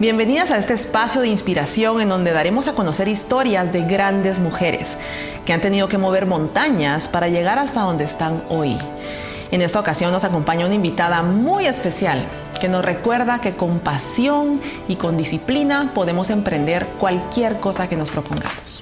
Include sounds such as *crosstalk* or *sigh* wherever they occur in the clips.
Bienvenidas a este espacio de inspiración en donde daremos a conocer historias de grandes mujeres que han tenido que mover montañas para llegar hasta donde están hoy. En esta ocasión nos acompaña una invitada muy especial que nos recuerda que con pasión y con disciplina podemos emprender cualquier cosa que nos propongamos.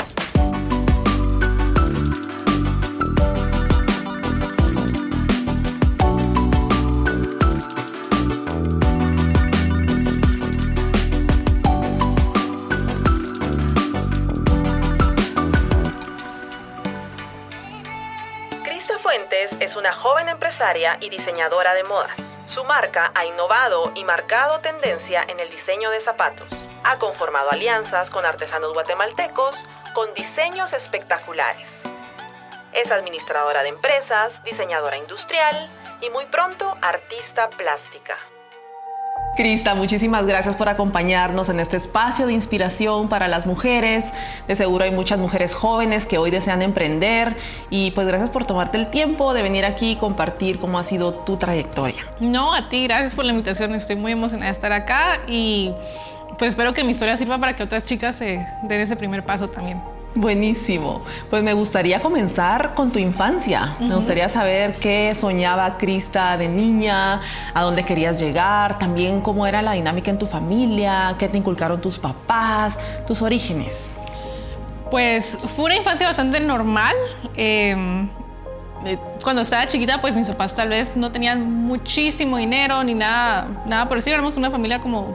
Y diseñadora de modas. Su marca ha innovado y marcado tendencia en el diseño de zapatos. Ha conformado alianzas con artesanos guatemaltecos con diseños espectaculares. Es administradora de empresas, diseñadora industrial y muy pronto artista plástica. Crista, muchísimas gracias por acompañarnos en este espacio de inspiración para las mujeres. De seguro hay muchas mujeres jóvenes que hoy desean emprender y pues gracias por tomarte el tiempo de venir aquí y compartir cómo ha sido tu trayectoria. No, a ti, gracias por la invitación. Estoy muy emocionada de estar acá y pues espero que mi historia sirva para que otras chicas se den ese primer paso también. Buenísimo. Pues me gustaría comenzar con tu infancia. Me gustaría saber qué soñaba Crista de niña, a dónde querías llegar, también cómo era la dinámica en tu familia, qué te inculcaron tus papás, tus orígenes. Pues fue una infancia bastante normal. Em, eh, cuando estaba chiquita, pues mis papás tal vez no tenían muchísimo dinero ni nada, nada por decir. Éramos una familia como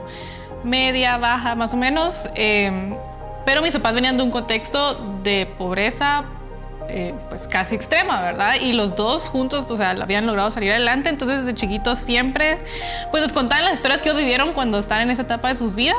media, baja, más o menos. Em, pero mis papás venían de un contexto de pobreza eh, pues casi extrema, ¿verdad? Y los dos juntos, o sea, habían logrado salir adelante, entonces desde chiquitos siempre, pues nos contaban las historias que ellos vivieron cuando estaban en esa etapa de sus vidas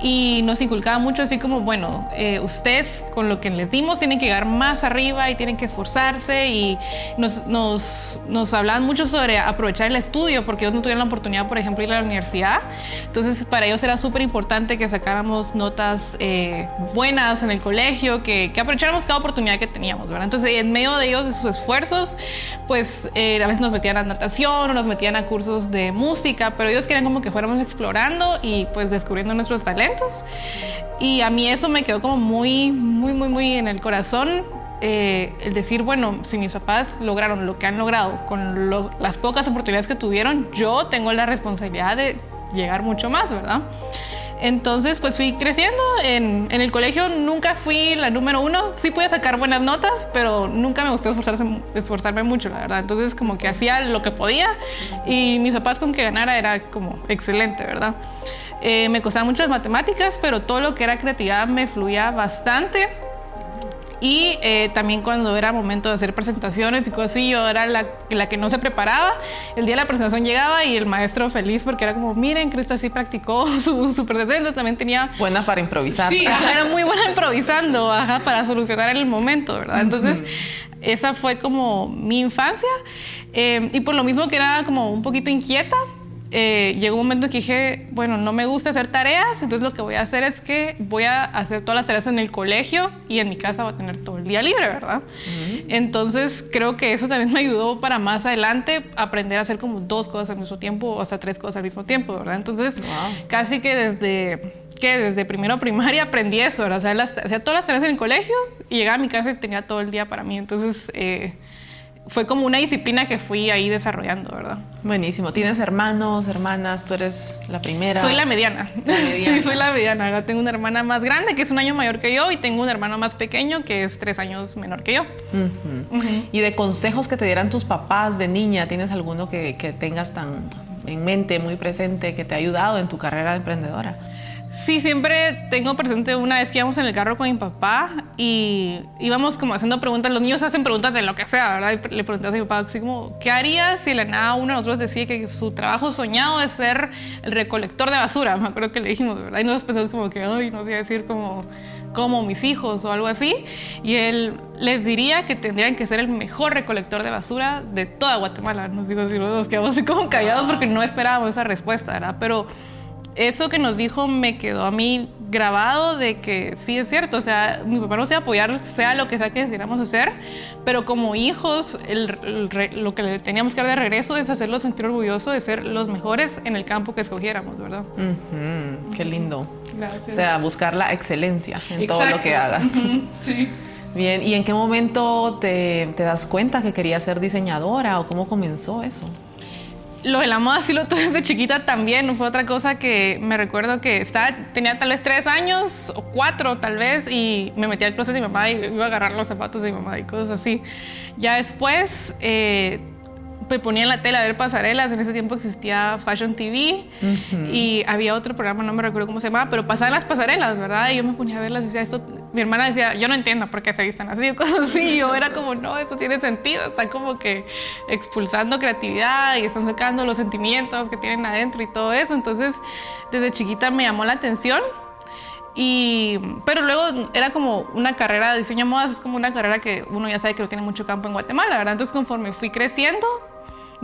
y nos inculcaba mucho así como, bueno, eh, ustedes con lo que les dimos tienen que llegar más arriba y tienen que esforzarse y nos, nos, nos hablaban mucho sobre aprovechar el estudio porque ellos no tuvieron la oportunidad, por ejemplo, ir a la universidad, entonces para ellos era súper importante que sacáramos notas eh, buenas en el colegio, que, que aprovecháramos cada oportunidad que teníamos. Entonces, en medio de ellos, de sus esfuerzos, pues eh, a veces nos metían a natación o nos metían a cursos de música, pero ellos querían como que fuéramos explorando y pues descubriendo nuestros talentos. Y a mí eso me quedó como muy, muy, muy, muy en el corazón. Eh, el decir, bueno, si mis papás lograron lo que han logrado con las pocas oportunidades que tuvieron, yo tengo la responsabilidad de llegar mucho más, ¿verdad? Entonces, pues fui creciendo. En, el colegio nunca fui la número uno. Sí pude sacar buenas notas, pero nunca me gustó esforzarme mucho, la verdad. Entonces, como que hacía lo que podía y mis papás con que ganara era como excelente, ¿verdad? Eh, me costaban mucho las matemáticas, pero todo lo que era creatividad me fluía bastante. Y eh, también cuando era momento de hacer presentaciones y cosas así, yo era la, la, que no se preparaba. El día de la presentación llegaba y el maestro feliz porque era como, miren, Cristo así practicó *laughs* su, su presentación. También tenía... Buena para improvisar. Sí, era muy buena improvisando, ajá, para solucionar el momento, ¿verdad? Entonces, esa fue como mi infancia. Eh, y por lo mismo que era como un poquito inquieta, eh, llegó un momento en que dije, bueno, no me gusta hacer tareas, entonces lo que voy a hacer es que voy a hacer todas las tareas en el colegio y en mi casa voy a tener todo el día libre, ¿verdad? Entonces creo que eso también me ayudó para más adelante aprender a hacer como dos cosas al mismo tiempo o hasta tres cosas al mismo tiempo, ¿verdad? Entonces casi que desde que desde primero primaria aprendí eso, ¿verdad? O sea, hacía todas las tareas en el colegio y llegaba a mi casa y tenía todo el día para mí. Entonces, eh, fue como una disciplina que fui ahí desarrollando, ¿verdad? Buenísimo. ¿Tienes hermanos, hermanas? ¿Tú eres la primera? Soy la mediana. *laughs* sí, soy la mediana. Tengo una hermana más grande que es un año mayor que yo y tengo un hermano más pequeño que es tres años menor que yo. ¿Y de consejos que te dieran tus papás de niña, tienes alguno que, que tengas tan en mente, muy presente, que te ha ayudado en tu carrera de emprendedora? Sí, siempre tengo presente una vez que íbamos en el carro con mi papá y íbamos como haciendo preguntas. Los niños hacen preguntas de lo que sea, ¿verdad? Y le pregunté a mi papá, así como, ¿qué harías si la nada uno de nosotros decía que su trabajo soñado es ser el recolector de basura? Me acuerdo que le dijimos, ¿verdad? Y nosotros pensamos como que, ay, no sé decir como, como mis hijos o algo así. Y él les diría que tendrían que ser el mejor recolector de basura de toda Guatemala. Nos digo, si nos quedamos así como callados porque no esperábamos esa respuesta, ¿verdad? Pero eso que nos dijo me quedó a mí grabado de que sí es cierto, o sea, mi papá nos iba a apoyar, sea lo que sea que decidiéramos hacer, pero como hijos, lo que le teníamos que dar de regreso es hacerlo sentir orgulloso de ser los mejores en el campo que escogiéramos, ¿verdad? Qué lindo. O sea, buscar la excelencia en todo lo que hagas. Sí. Bien, ¿y en qué momento te, te das cuenta que querías ser diseñadora o cómo comenzó eso? Lo de la moda sí lo tuve desde chiquita también. Fue otra cosa que me recuerdo que estaba, tenía tal vez tres años o cuatro tal vez y me metí al closet de mi mamá y iba a agarrar los zapatos de mi mamá y cosas así. Ya después eh, me ponía en la tela a ver pasarelas. En ese tiempo existía Fashion TV y había otro programa, no me recuerdo cómo se llamaba, pero pasaban las pasarelas, ¿verdad? Y yo me ponía a verlas y decía, esto, mi hermana decía, yo no entiendo por qué se visten así *laughs* o cosas así. Y yo era como, no, esto tiene sentido. Están como que expulsando creatividad y están sacando los sentimientos que tienen adentro y todo eso. Entonces, desde chiquita me llamó la atención. Y, pero luego era como una carrera de diseño de modas, es como una carrera que uno ya sabe que no tiene mucho campo en Guatemala, ¿verdad? Entonces conforme fui creciendo,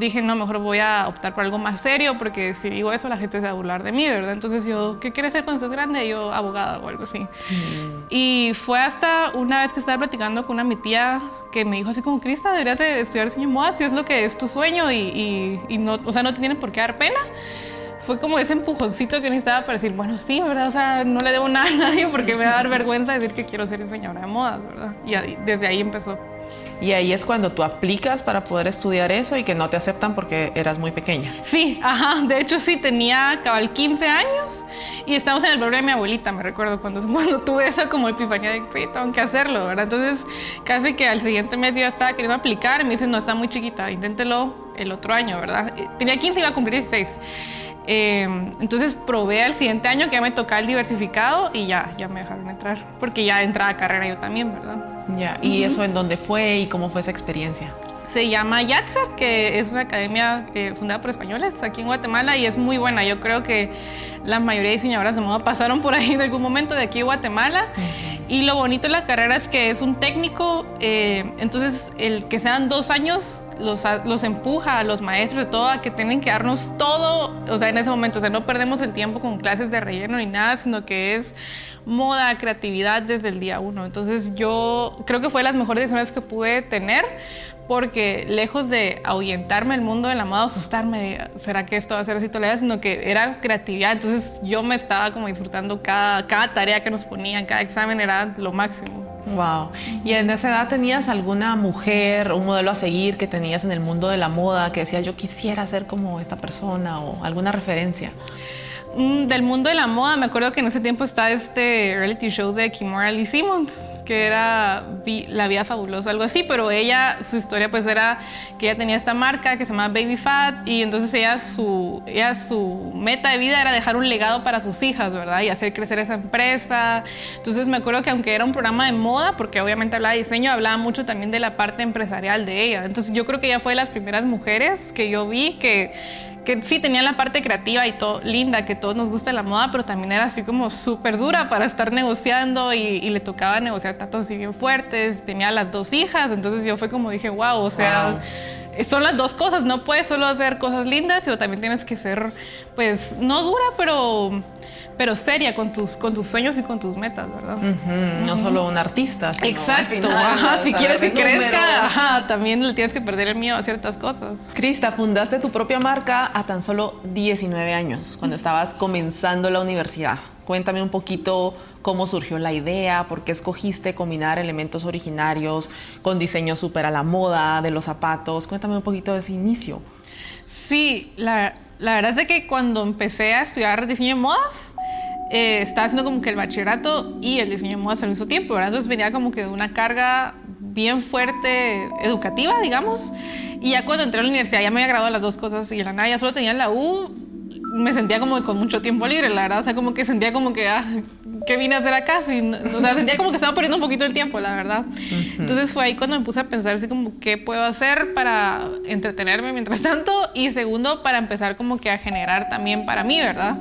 dije, no, mejor voy a optar por algo más serio, porque si digo eso la gente se va a burlar de mí, ¿verdad? Entonces yo, ¿qué quieres ser cuando seas grande? Yo, abogada o algo así. Mm. Y fue hasta una vez que estaba platicando con una mi tía que me dijo así como, Crista, deberías de estudiar diseño de moda si es lo que es tu sueño y, y, no, o sea, no te tienen por qué dar pena fue como ese empujoncito que necesitaba para decir, bueno, sí, ¿verdad? O sea, no le debo nada a nadie porque me va a dar vergüenza decir que quiero ser diseñadora de modas, ¿verdad? Y desde ahí empezó. Y ahí es cuando tú aplicas para poder estudiar eso y que no te aceptan porque eras muy pequeña. Sí, ajá. De hecho, sí, tenía cabal 15 años y estábamos en el programa de mi abuelita, me recuerdo, cuando, *laughs* cuando tuve esa como epifanía de que tengo que hacerlo, ¿verdad? Entonces, casi que al siguiente mes yo estaba queriendo aplicar y me dicen, no, está muy chiquita, inténtelo el otro año, ¿verdad? Tenía 15 y iba a cumplir 16. Eh, entonces probé al siguiente año que ya me tocaba el diversificado y ya, ya me dejaron entrar, porque ya entraba a carrera yo también, ¿verdad? Ya, ¿y eso en dónde fue y cómo fue esa experiencia? Se llama Yatza, que es una academia eh, fundada por españoles aquí en Guatemala y es muy buena. Yo creo que la mayoría de diseñadoras de moda pasaron por ahí en algún momento de aquí a Guatemala. Y lo bonito de la carrera es que es un técnico, eh, entonces el que sean dos años los, los, empuja a los maestros de todo a que tienen que darnos todo, o sea, en ese momento, o sea, no perdemos el tiempo con clases de relleno ni nada, sino que es moda, creatividad desde el día uno. Entonces yo creo que fue las mejores decisiones que pude tener porque lejos de ahuyentarme el mundo de la moda, asustarme, ¿será que esto va a ser así todavía? Sino que era creatividad. Entonces yo me estaba como disfrutando cada, cada tarea que nos ponían, cada examen era lo máximo. Wow. ¿Y en esa edad tenías alguna mujer, un modelo a seguir que tenías en el mundo de la moda que decía yo quisiera ser como esta persona o alguna referencia? Mm, del mundo de la moda, me acuerdo que en ese tiempo está este reality show de Kimora Lee Simmons, que era La Vida Fabulosa, algo así, pero ella, su historia pues era que ella tenía esta marca que se llama Baby Fat y entonces ella su, ella, su meta de vida era dejar un legado para sus hijas, ¿verdad? Y hacer crecer esa empresa. Entonces me acuerdo que aunque era un programa de moda, porque obviamente hablaba de diseño, hablaba mucho también de la parte empresarial de ella. Entonces yo creo que ella fue de las primeras mujeres que yo vi que que sí tenía la parte creativa y todo linda, que todos nos gusta la moda, pero también era así como súper dura para estar negociando y, le tocaba negociar tratos así bien fuertes. Tenía las dos hijas, entonces yo fue como dije, wow, o sea, son las dos cosas, no puedes solo hacer cosas lindas, sino también tienes que ser, pues, no dura, pero pero seria con tus, con tus sueños y con tus metas, ¿verdad? No solo un artista. Sino Exacto. ajá, si quieres que crezca, ajá, también le tienes que perder el miedo a ciertas cosas. Crista, fundaste tu propia marca a tan solo 19 años, cuando estabas comenzando la universidad. Cuéntame un poquito cómo surgió la idea, por qué escogiste combinar elementos originarios con diseño súper a la moda de los zapatos. Cuéntame un poquito de ese inicio. Sí, la, la verdad es que cuando empecé a estudiar diseño de modas, eh, estaba haciendo como que el bachillerato y el diseño de modas al mismo tiempo, ¿verdad? Entonces venía como que de una carga bien fuerte educativa, digamos. Y ya cuando entré a la universidad ya me había graduado las dos cosas y la nada ya solo tenía la U, me sentía como con mucho tiempo libre, la verdad. O sea, como que sentía como que, ah, ¿qué vine a hacer acá? o sea, sentía como que estaba perdiendo un poquito el tiempo, la verdad. Entonces fue ahí cuando me puse a pensar así como, ¿qué puedo hacer para entretenerme mientras tanto? Y segundo, para empezar como que a generar también para mí, ¿verdad?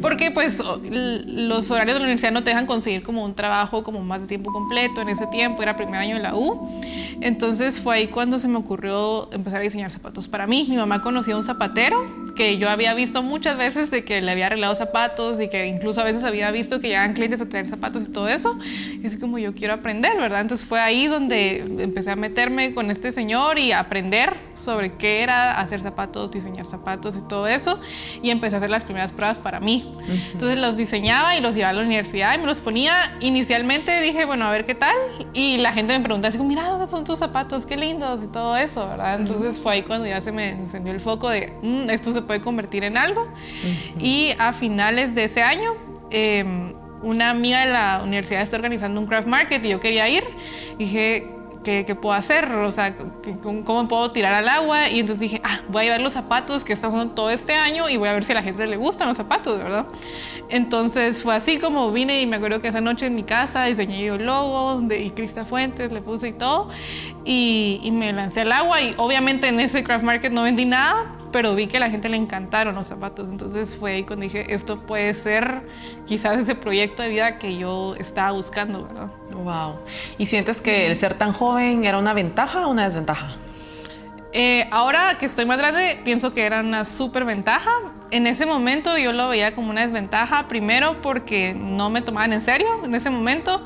Porque pues los horarios de la universidad no te dejan conseguir como un trabajo como más de tiempo completo. En ese tiempo era primer año de la U. Entonces fue ahí cuando se me ocurrió empezar a diseñar zapatos para mí. Mi mamá conocía a un zapatero que yo había visto muchas veces de que le había arreglado zapatos y que incluso a veces había visto que clientes a traer zapatos y todo eso. Y es como yo quiero aprender, ¿verdad? Entonces fue ahí donde empecé a meterme con este señor y a aprender sobre qué era hacer zapatos, diseñar zapatos y todo eso. Y empecé a hacer las primeras pruebas para mí. Entonces los diseñaba y los llevaba a la universidad y me los ponía. Inicialmente dije, bueno, a ver qué tal. Y la gente me preguntaba así como, mira, ¿dónde son tus zapatos? Qué lindos y todo eso, ¿verdad? Entonces fue ahí cuando ya se me encendió el foco de, mm, esto se puede convertir en algo. Y a finales de ese año... Em, una amiga de la universidad está organizando un craft market y yo quería ir. dije, ¿qué, puedo hacer? O sea, ¿cómo puedo tirar al agua? Y entonces dije, ah, voy a llevar los zapatos que están usando todo este año y voy a ver si a la gente le gustan los zapatos, ¿verdad? Entonces fue así como vine y me acuerdo que esa noche en mi casa diseñé yo el logo de y Crista Fuentes, le puse y todo. Y, y me lancé al agua y obviamente en ese craft market no vendí nada, pero vi que a la gente le encantaron los zapatos. Entonces fue ahí cuando dije, esto puede ser quizás ese proyecto de vida que yo estaba buscando, ¿verdad? Wow. ¿Y sientes que el ser tan joven era una ventaja o una desventaja? Eh, ahora que estoy más grande, pienso que era una súper ventaja. En ese momento yo lo veía como una desventaja, primero porque no me tomaban en serio en ese momento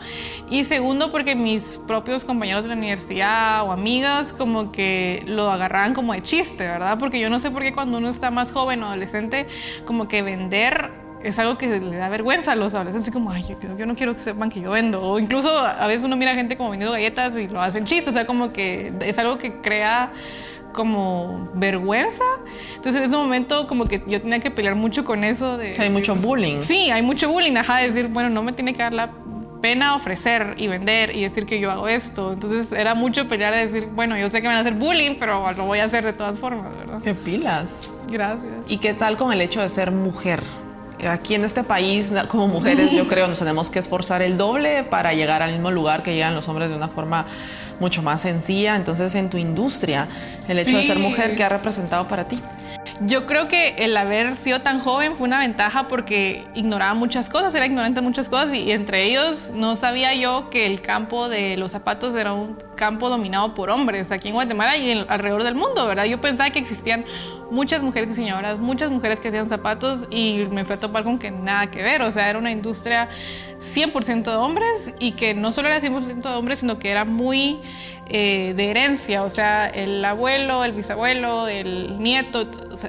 y segundo porque mis propios compañeros de la universidad o amigas como que lo agarraban como de chiste, ¿verdad? Porque yo no sé por qué cuando uno está más joven o adolescente, como que vender es algo que le da vergüenza a los adolescentes, como, ay, yo, yo, no quiero que sepan que yo vendo. O incluso a veces uno mira gente como vendiendo galletas y lo hacen chiste, o sea, como que es algo que crea como vergüenza. Entonces en ese momento como que yo tenía que pelear mucho con eso de... Hay mucho bullying. Sí, hay mucho bullying, ajá, de decir, bueno, no me tiene que dar la pena ofrecer y vender y decir que yo hago esto. Entonces era mucho pelear de decir, bueno, yo sé que van a hacer bullying, pero lo voy a hacer de todas formas, ¿verdad? Qué pilas. Gracias. ¿Y qué tal con el hecho de ser mujer? Aquí en este país, como mujeres, yo *laughs* creo, nos tenemos que esforzar el doble para llegar al mismo lugar que llegan los hombres de una forma mucho más sencilla. Entonces, en tu industria, el hecho de ser mujer, ¿qué ha representado para ti? Yo creo que el haber sido tan joven fue una ventaja porque ignoraba muchas cosas, era ignorante de muchas cosas y, entre ellos no sabía yo que el campo de los zapatos era un campo dominado por hombres aquí en Guatemala y alrededor del mundo, ¿verdad? Yo pensaba que existían muchas mujeres diseñadoras, muchas mujeres que hacían zapatos y me fui a topar con que nada que ver, o sea, era una industria 100% de hombres y que no solo era 100% de hombres, sino que era muy eh, de herencia, o sea, el abuelo, el bisabuelo, el nieto,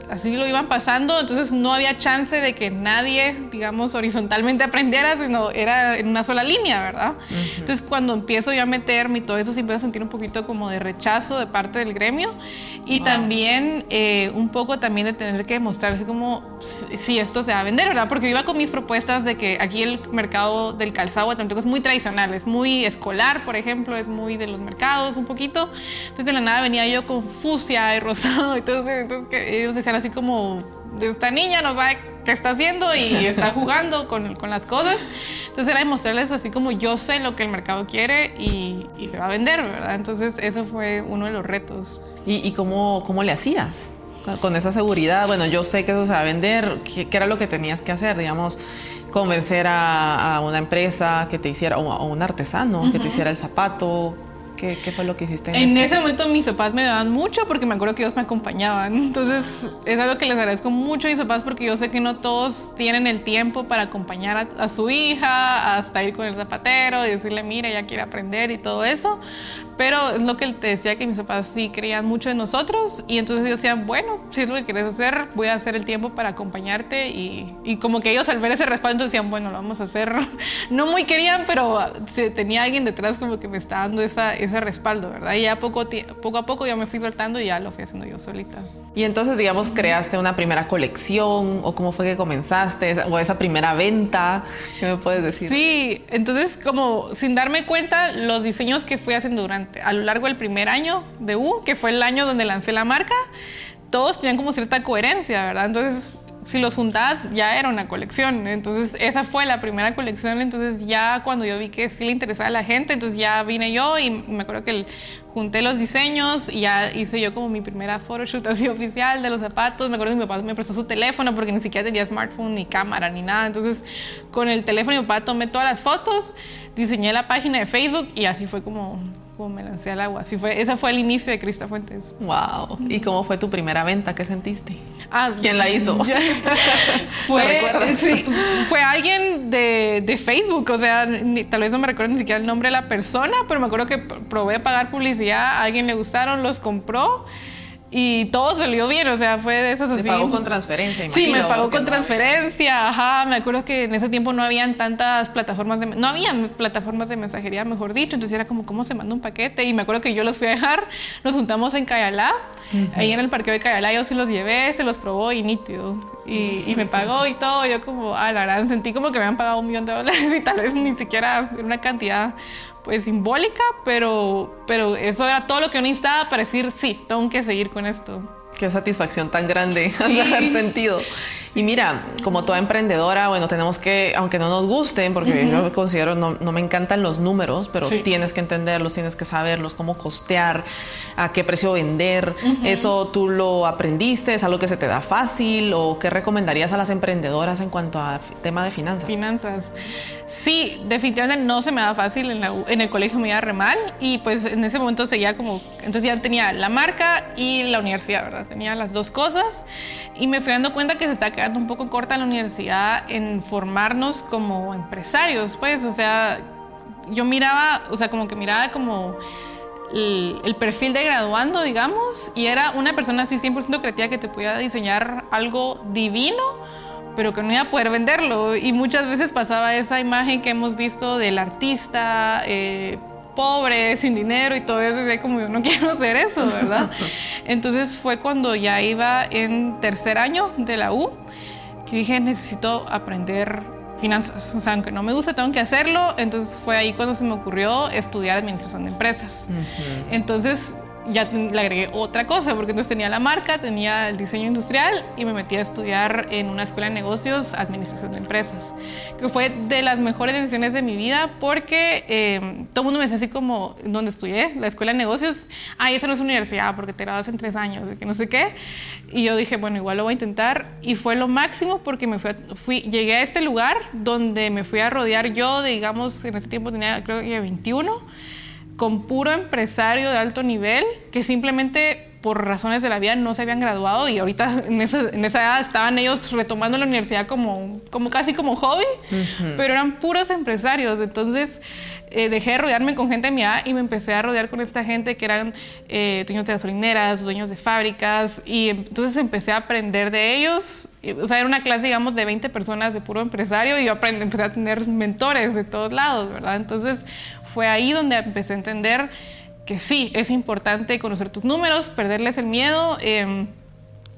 así lo iban pasando, entonces no había chance de que nadie, digamos, horizontalmente aprendiera, sino era en una sola línea, ¿verdad? Entonces cuando empiezo yo a meterme y todo eso, sí empiezo a sentir un poquito como de rechazo de parte del gremio y también eh, un poco también de tener que demostrarse como si esto se va a vender, ¿verdad? Porque yo iba con mis propuestas de que aquí el mercado del calzado tampoco es muy tradicional, es muy escolar, por ejemplo, es muy de los mercados un poquito. Entonces de la nada venía yo con fucsia y rosado. Entonces, entonces que ellos decían así como, esta niña no sabe qué está haciendo y *laughs* está jugando con, con, las cosas. Entonces era demostrarles así como yo sé lo que el mercado quiere y, y se va a vender, ¿verdad? Entonces eso fue uno de los retos. ¿Y, y cómo, cómo le hacías? Con esa seguridad, bueno, yo sé que eso se va a vender, ¿qué, qué era lo que tenías que hacer? Digamos, convencer a, a, una empresa que te hiciera, o a un artesano uh -huh. que te hiciera el zapato, ¿Qué, ¿Qué, fue lo que hiciste? En, en este ese momento mis papás me daban mucho porque me acuerdo que ellos me acompañaban. Entonces es algo que les agradezco mucho a mis papás porque yo sé que no todos tienen el tiempo para acompañar a, a su hija, hasta ir con el zapatero y decirle, mira, ella quiere aprender y todo eso. Pero es lo que te decía que mis papás sí creían mucho en nosotros y entonces ellos decían, bueno, si es lo que quieres hacer, voy a hacer el tiempo para acompañarte y, y como que ellos al ver ese respaldo decían, bueno, lo vamos a hacer. *laughs* No muy querían, pero tenía alguien detrás como que me está dando esa, ese respaldo, ¿verdad? Y ya poco, poco a poco yo me fui soltando y ya lo fui haciendo yo solita. Y entonces, digamos, creaste una primera colección o cómo fue que comenzaste o esa primera venta, ¿qué me puedes decir? Sí, entonces como sin darme cuenta los diseños que fui haciendo durante a lo largo del primer año de U, que fue el año donde lancé la marca, todos tenían como cierta coherencia, ¿verdad? Entonces si los juntabas ya era una colección. Entonces esa fue la primera colección. Entonces ya cuando yo vi que sí le interesaba a la gente, entonces ya vine yo y me acuerdo que el, junté los diseños y ya hice yo como mi primera photoshoot así *laughs* oficial de los zapatos. Me acuerdo que mi papá me prestó su teléfono porque ni siquiera tenía smartphone ni cámara ni nada. Entonces con el teléfono mi papá tomé todas las fotos, diseñé la página de Facebook y así fue como como me lancé al agua. Así fue, ese fue el inicio de Crista Fuentes. Wow. ¿Y cómo fue tu primera venta? ¿Qué sentiste? Ah, ¿Quién la hizo? fue, *laughs* sí, fue alguien de, de, Facebook, o sea, tal vez no me recuerdo ni siquiera el nombre de la persona, pero me acuerdo que probé pagar publicidad, a alguien le gustaron, los compró y todo salió bien, o sea, fue de esas así. ¿Te pagó con transferencia, imagino, Sí, me pagó con transferencia, ajá. Me acuerdo que en ese tiempo no habían tantas plataformas de... No habían plataformas de mensajería, mejor dicho. Entonces era como, ¿cómo se manda un paquete? Y me acuerdo que yo los fui a dejar, nos juntamos en Cayalá, ahí en el parqueo de Cayalá, yo sí los llevé, se los probó y nítido. Y, y, me pagó y todo. Yo como, ah, la verdad, sentí como que me habían pagado un millón de dólares *laughs* y tal vez ni siquiera una cantidad pues simbólica, pero, pero eso era todo lo que yo necesitaba para decir, sí, tengo que seguir con esto. Qué satisfacción tan grande *laughs* sí. haber sentido. Y mira, como toda emprendedora, bueno, tenemos que, aunque no nos gusten, porque yo me considero, no, no, me encantan los números, pero sí. tienes que entenderlos, tienes que saberlos, cómo costear, a qué precio vender. Uh -huh. ¿Eso tú lo aprendiste? ¿Es algo que se te da fácil? ¿O qué recomendarías a las emprendedoras en cuanto a tema de finanzas? Finanzas. Sí, definitivamente no se me da fácil. En el colegio me iba re mal y pues en ese momento seguía como, entonces ya tenía la marca y la universidad, ¿verdad? Tenía las dos cosas y me fui dando cuenta que se está quedando un poco corta la universidad en formarnos como empresarios, pues, o sea, yo miraba, o sea, como que miraba como el, el, perfil de graduando, digamos, y era una persona así 100% creativa que te podía diseñar algo divino, pero que no iba a poder venderlo. Y muchas veces pasaba esa imagen que hemos visto del artista. Eh, pobre, sin dinero y todo eso, y como yo no *laughs* quiero hacer eso, ¿verdad? *laughs* Entonces fue cuando ya iba en tercer año de la U que dije, necesito aprender finanzas, o sea, aunque no me gusta, tengo que hacerlo, entonces fue ahí cuando se me ocurrió estudiar administración de empresas. Uh -huh. Entonces ya le agregué otra cosa, porque entonces tenía la marca, tenía el diseño industrial y me metí a estudiar en una escuela de negocios, administración de empresas, que fue de las mejores decisiones de mi vida porque eh, todo el mundo me decía así como, donde estudié, la escuela de negocios, ah, esa no es universidad porque te graduas en tres años, que no sé qué. Y yo dije, bueno, igual lo voy a intentar y fue lo máximo porque me fui, a, fui llegué a este lugar donde me fui a rodear yo, de, digamos, en ese tiempo tenía creo que 21 con puro empresario de alto nivel que simplemente por razones de la vida no se habían graduado y ahorita *laughs* en esa, en esa edad estaban ellos retomando la universidad como, como casi como hobby, uh -huh. pero eran puros empresarios. Entonces eh, dejé de rodearme con gente de mi edad y me empecé a rodear con esta gente que eran eh, dueños de gasolineras, dueños de fábricas y entonces empecé a aprender de ellos. O sea, era una clase, digamos, de 20 personas de puro empresario y yo aprendí, empecé a tener mentores de todos lados, ¿verdad? Entonces fue ahí donde empecé a entender que sí, es importante conocer tus números, perderles el miedo. Eh,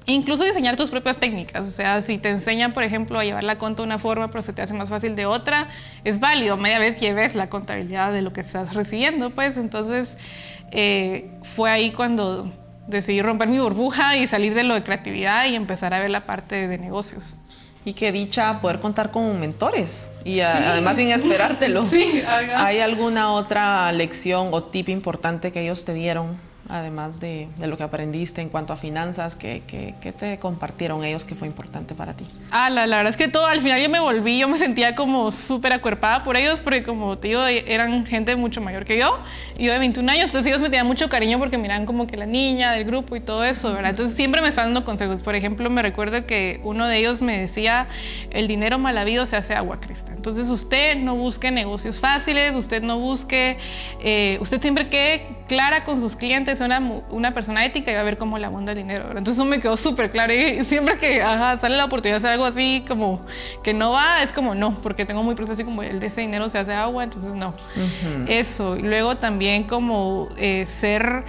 Incluso diseñar tus propias técnicas, o sea, si te enseñan, por ejemplo, a llevar la cuenta de una forma, pero se te hace más fácil de otra, es válido. Media vez lleves la contabilidad de lo que estás recibiendo, pues. Entonces, eh, fue ahí cuando decidí romper mi burbuja y salir de lo de creatividad y empezar a ver la parte de negocios. Y qué dicha poder contar con mentores y sí. a, además sin esperártelo. *laughs* Sí, ¿Hay alguna otra lección o tip importante que ellos te dieron? Además de, de, lo que aprendiste en cuanto a finanzas, ¿qué, qué, qué te compartieron ellos que fue importante para ti? Ah, la, la, verdad es que todo, al final yo me volví, yo me sentía como súper acuerpada por ellos, porque como te digo, eran gente mucho mayor que yo, yo de 21 años, entonces ellos me tenían mucho cariño porque miran como que la niña del grupo y todo eso, ¿verdad? Entonces siempre me están dando consejos. Por ejemplo, me recuerdo que uno de ellos me decía, el dinero mal habido se hace agua, Crista. Entonces usted no busque negocios fáciles, usted no busque, eh, usted siempre quede clara con sus clientes, una, una persona ética y va a ver cómo le abunda el dinero. Entonces eso me quedó súper claro y siempre que ajá, sale la oportunidad de hacer algo así como que no va, es como no, porque tengo muy proceso así como el de ese dinero se hace agua, entonces no. Uh -huh. Eso. Y luego también como eh, ser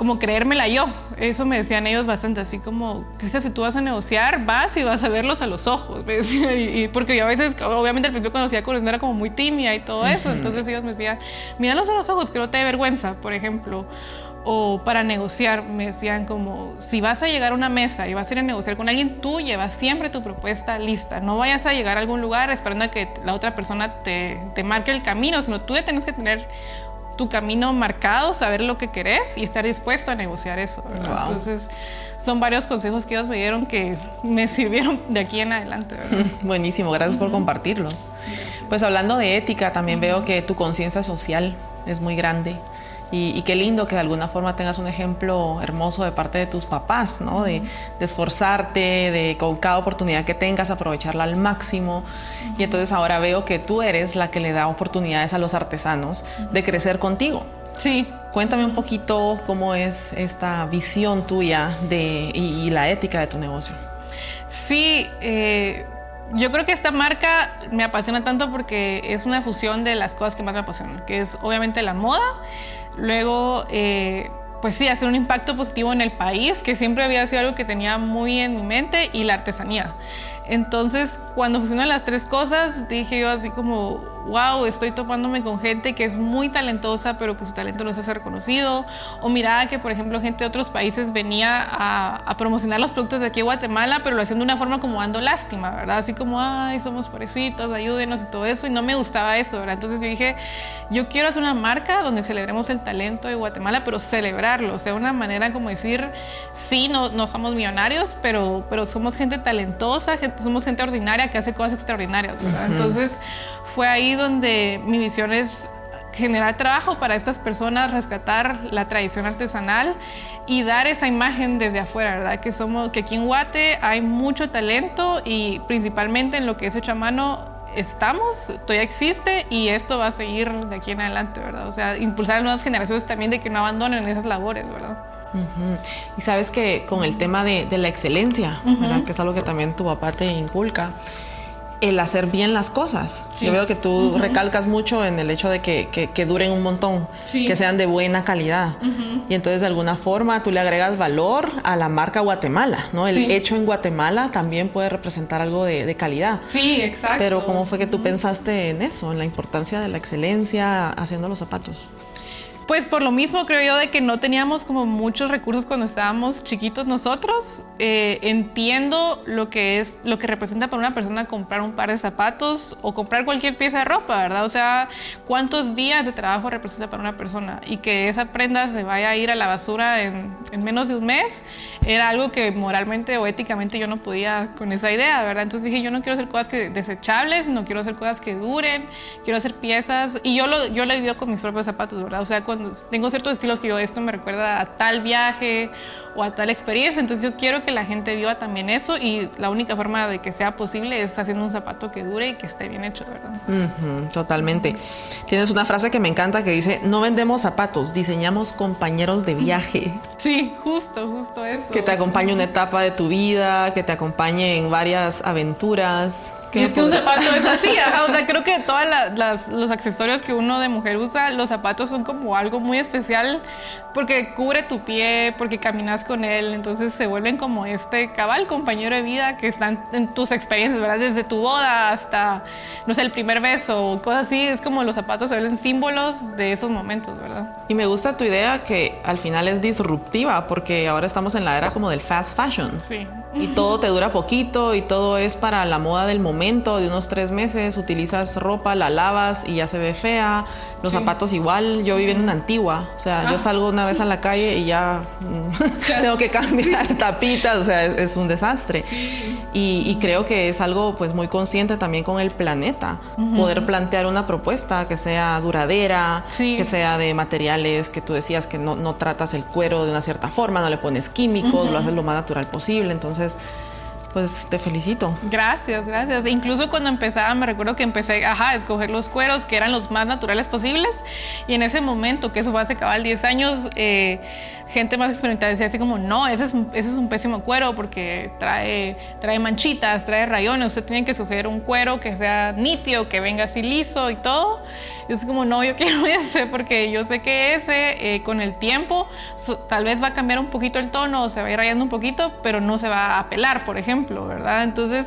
como creérmela yo. Eso me decían ellos bastante, así como, Cristian, si tú vas a negociar, vas y vas a verlos a los ojos. Me decían, *laughs* y, y, porque yo a veces, obviamente al principio cuando hacía con era como muy tímida y todo eso, uh -huh. entonces ellos me decían, míralos a los ojos, que no te dé vergüenza, por ejemplo. O para negociar, me decían como, si vas a llegar a una mesa y vas a ir a negociar con alguien, tú llevas siempre tu propuesta lista. No vayas a llegar a algún lugar esperando a que la otra persona te, te marque el camino, sino tú ya tienes que tener tu camino marcado, saber lo que querés y estar dispuesto a negociar eso. Wow. Entonces, son varios consejos que ellos me dieron que me *laughs* sirvieron de aquí en adelante. *laughs* Buenísimo, gracias por compartirlos. Pues hablando de ética, también veo que tu conciencia social es muy grande Y, qué lindo que de alguna forma tengas un ejemplo hermoso de parte de tus papás, ¿no? De, esforzarte, de con cada oportunidad que tengas aprovecharla al máximo. Y entonces ahora veo que tú eres la que le da oportunidades a los artesanos de crecer contigo. Sí. Cuéntame un poquito cómo es esta visión tuya de, y, la ética de tu negocio. Sí, eh, yo creo que esta marca me apasiona tanto porque es una fusión de las cosas que más me apasionan, que es obviamente la moda, luego, eh, pues sí, hacer un impacto positivo en el país, que siempre había sido algo que tenía muy en mi mente, y la artesanía. Entonces, cuando fusionan las tres cosas, dije yo así como, wow, estoy topándome con gente que es muy talentosa, pero que su talento no se hace reconocido. O miraba que, por ejemplo, gente de otros países venía a, promocionar los productos de aquí a Guatemala, pero lo hacían de una forma como dando lástima, ¿verdad? Así como, ay, somos pobrecitos, ayúdenos y todo eso. Y no me gustaba eso, ¿verdad? Entonces yo dije, yo quiero hacer una marca donde celebremos el talento de Guatemala, pero celebrarlo. O sea, una manera como decir, sí, no, no somos millonarios, pero, pero somos gente talentosa, somos gente ordinaria que hace cosas extraordinarias, ¿verdad? Entonces fue ahí donde mi visión es generar trabajo para estas personas, rescatar la tradición artesanal y dar esa imagen desde afuera, ¿verdad? Que somos, que aquí en Guate hay mucho talento y principalmente en lo que es hecho a mano estamos, todavía existe y esto va a seguir de aquí en adelante, ¿verdad? O sea, impulsar a nuevas generaciones también de que no abandonen esas labores, ¿verdad? Y sabes que con el tema de, la excelencia, que es algo que también tu papá te inculca, el hacer bien las cosas. Yo veo que tú recalcas mucho en el hecho de que, que, duren un montón, que sean de buena calidad. Y entonces de alguna forma tú le agregas valor a la marca Guatemala, ¿no? El hecho en Guatemala también puede representar algo de, de, calidad. Sí, exacto. Pero ¿cómo fue que tú pensaste en eso, en la importancia de la excelencia haciendo los zapatos? Pues por lo mismo creo yo de que no teníamos como muchos recursos cuando estábamos chiquitos nosotros. Eh, entiendo lo que es, lo que representa para una persona comprar un par de zapatos o comprar cualquier pieza de ropa, ¿verdad? O sea, cuántos días de trabajo representa para una persona y que esa prenda se vaya a ir a la basura en, en menos de un mes era algo que moralmente o éticamente yo no podía con esa idea, ¿verdad? Entonces dije, yo no quiero hacer cosas que, desechables, no quiero hacer cosas que duren, quiero hacer piezas y yo lo, yo lo he vivido con mis propios zapatos, ¿verdad? O sea, tengo ciertos estilos yo, esto me recuerda a tal viaje o a tal experiencia, entonces yo quiero que la gente viva también eso y la única forma de que sea posible es haciendo un zapato que dure y que esté bien hecho, ¿verdad? totalmente. Tienes una frase que me encanta que dice, no vendemos zapatos, diseñamos compañeros de viaje. *laughs* Sí, justo, justo eso. Que te acompañe una etapa de tu vida, que te acompañe en varias aventuras. Que es que un zapato es así, *laughs* o sea, creo que todos los accesorios que uno de mujer usa, los zapatos son como algo muy especial porque cubre tu pie, porque caminas con él, entonces se vuelven como este cabal compañero de vida que están en tus experiencias, ¿verdad? Desde tu boda hasta, no sé, el primer beso, cosas así, es como los zapatos se vuelven símbolos de esos momentos, ¿verdad? Y me gusta tu idea que al final es disruptiva, porque ahora estamos en la era como del fast fashion. Sí. Y todo te dura poquito y todo es para la moda del momento, de unos tres meses, utilizas ropa, la lavas y ya se ve fea, los zapatos igual, yo viví en una antigua, o sea, yo ah. salgo una vez a la calle y ya *laughs* tengo que cambiar tapitas, o sea, es, un desastre. Y, creo que es algo pues muy consciente también con el planeta, poder plantear una propuesta que sea duradera, que sea de materiales que tú decías que no, no, tratas el cuero de una cierta forma, no le pones químicos, lo haces lo más natural posible, entonces pues te felicito. Gracias, gracias. Incluso cuando empezaba, me recuerdo que empecé ajá, a escoger los cueros que eran los más naturales posibles. Y en ese momento, que eso fue hace cabal 10 años, eh, gente más experimentada decía así como, no, ese es, un pésimo cuero porque trae, trae manchitas, trae rayones. Usted tiene que escoger un cuero que sea nítido, que venga así liso y todo. Yo soy como, no, yo *laughs* quiero ese porque yo sé que ese eh, con el tiempo tal vez va a cambiar un poquito el tono, se va a ir rayando un poquito, pero no se va a pelar, por ejemplo, ¿verdad? Entonces,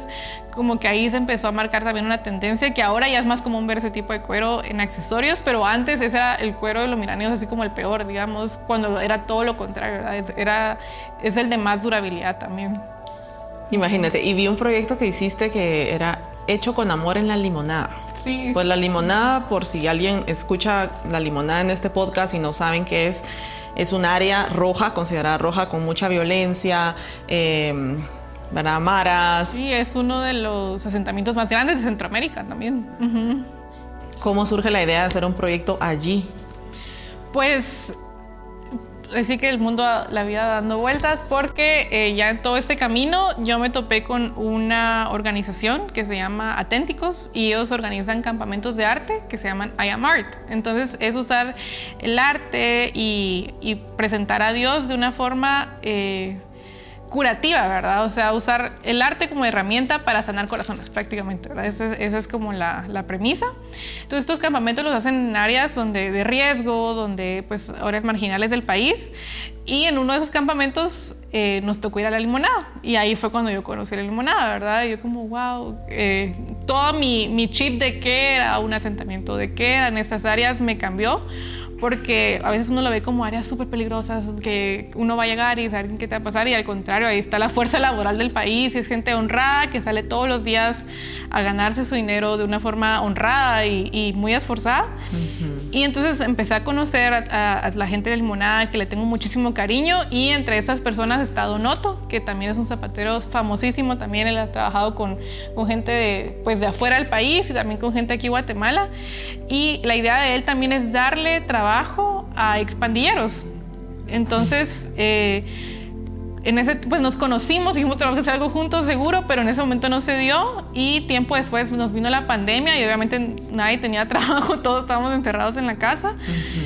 como que ahí se empezó a marcar también una tendencia que ahora ya es más común ver ese tipo de cuero en accesorios, pero antes ese era el cuero de los miraneos así como el peor, digamos, cuando era todo lo contrario, ¿verdad? Era, es el de más durabilidad también. Imagínate, y vi un proyecto que hiciste que era hecho con amor en la limonada. Sí. Pues la limonada, por si alguien escucha la limonada en este podcast y no saben qué es, es un área roja, considerada roja, con mucha violencia. Eh, ¿verdad? Maras. Sí, es uno de los asentamientos más grandes de Centroamérica también. ¿Cómo surge la idea de hacer un proyecto allí? Pues decir que el mundo la vida dando vueltas porque eh, ya en todo este camino yo me topé con una organización que se llama Aténticos y ellos organizan campamentos de arte que se llaman I Am Art. Entonces es usar el arte y, presentar a Dios de una forma... Eh, curativa, ¿verdad? O sea, usar el arte como herramienta para sanar corazones, prácticamente, ¿verdad? Esa, es como la, premisa. Entonces, estos campamentos los hacen en áreas donde, de riesgo, donde, pues, áreas marginales del país. Y en uno de esos campamentos eh, nos tocó ir a la limonada. Y ahí fue cuando yo conocí la limonada, ¿verdad? Y yo como, wow, eh, todo mi, mi chip de qué era un asentamiento, de qué eran esas áreas me cambió porque a veces uno lo ve como áreas súper peligrosas, que uno va a llegar y saber qué te va a pasar, y al contrario, ahí está la fuerza laboral del país, y es gente honrada que sale todos los días a ganarse su dinero de una forma honrada y, muy esforzada. Y entonces empecé a conocer a, la gente de Limonada, que le tengo muchísimo cariño, y entre esas personas está Donoto, que también es un zapatero famosísimo, también él ha trabajado con, con gente de, pues de afuera del país y también con gente aquí en Guatemala. Y la idea de él también es darle trabajo a expandilleros. Entonces, eh, en ese, pues nos conocimos, dijimos tenemos que hacer algo juntos seguro, pero en ese momento no se dio y tiempo después nos vino la pandemia y obviamente nadie tenía *laughs* trabajo, todos estábamos encerrados en la casa.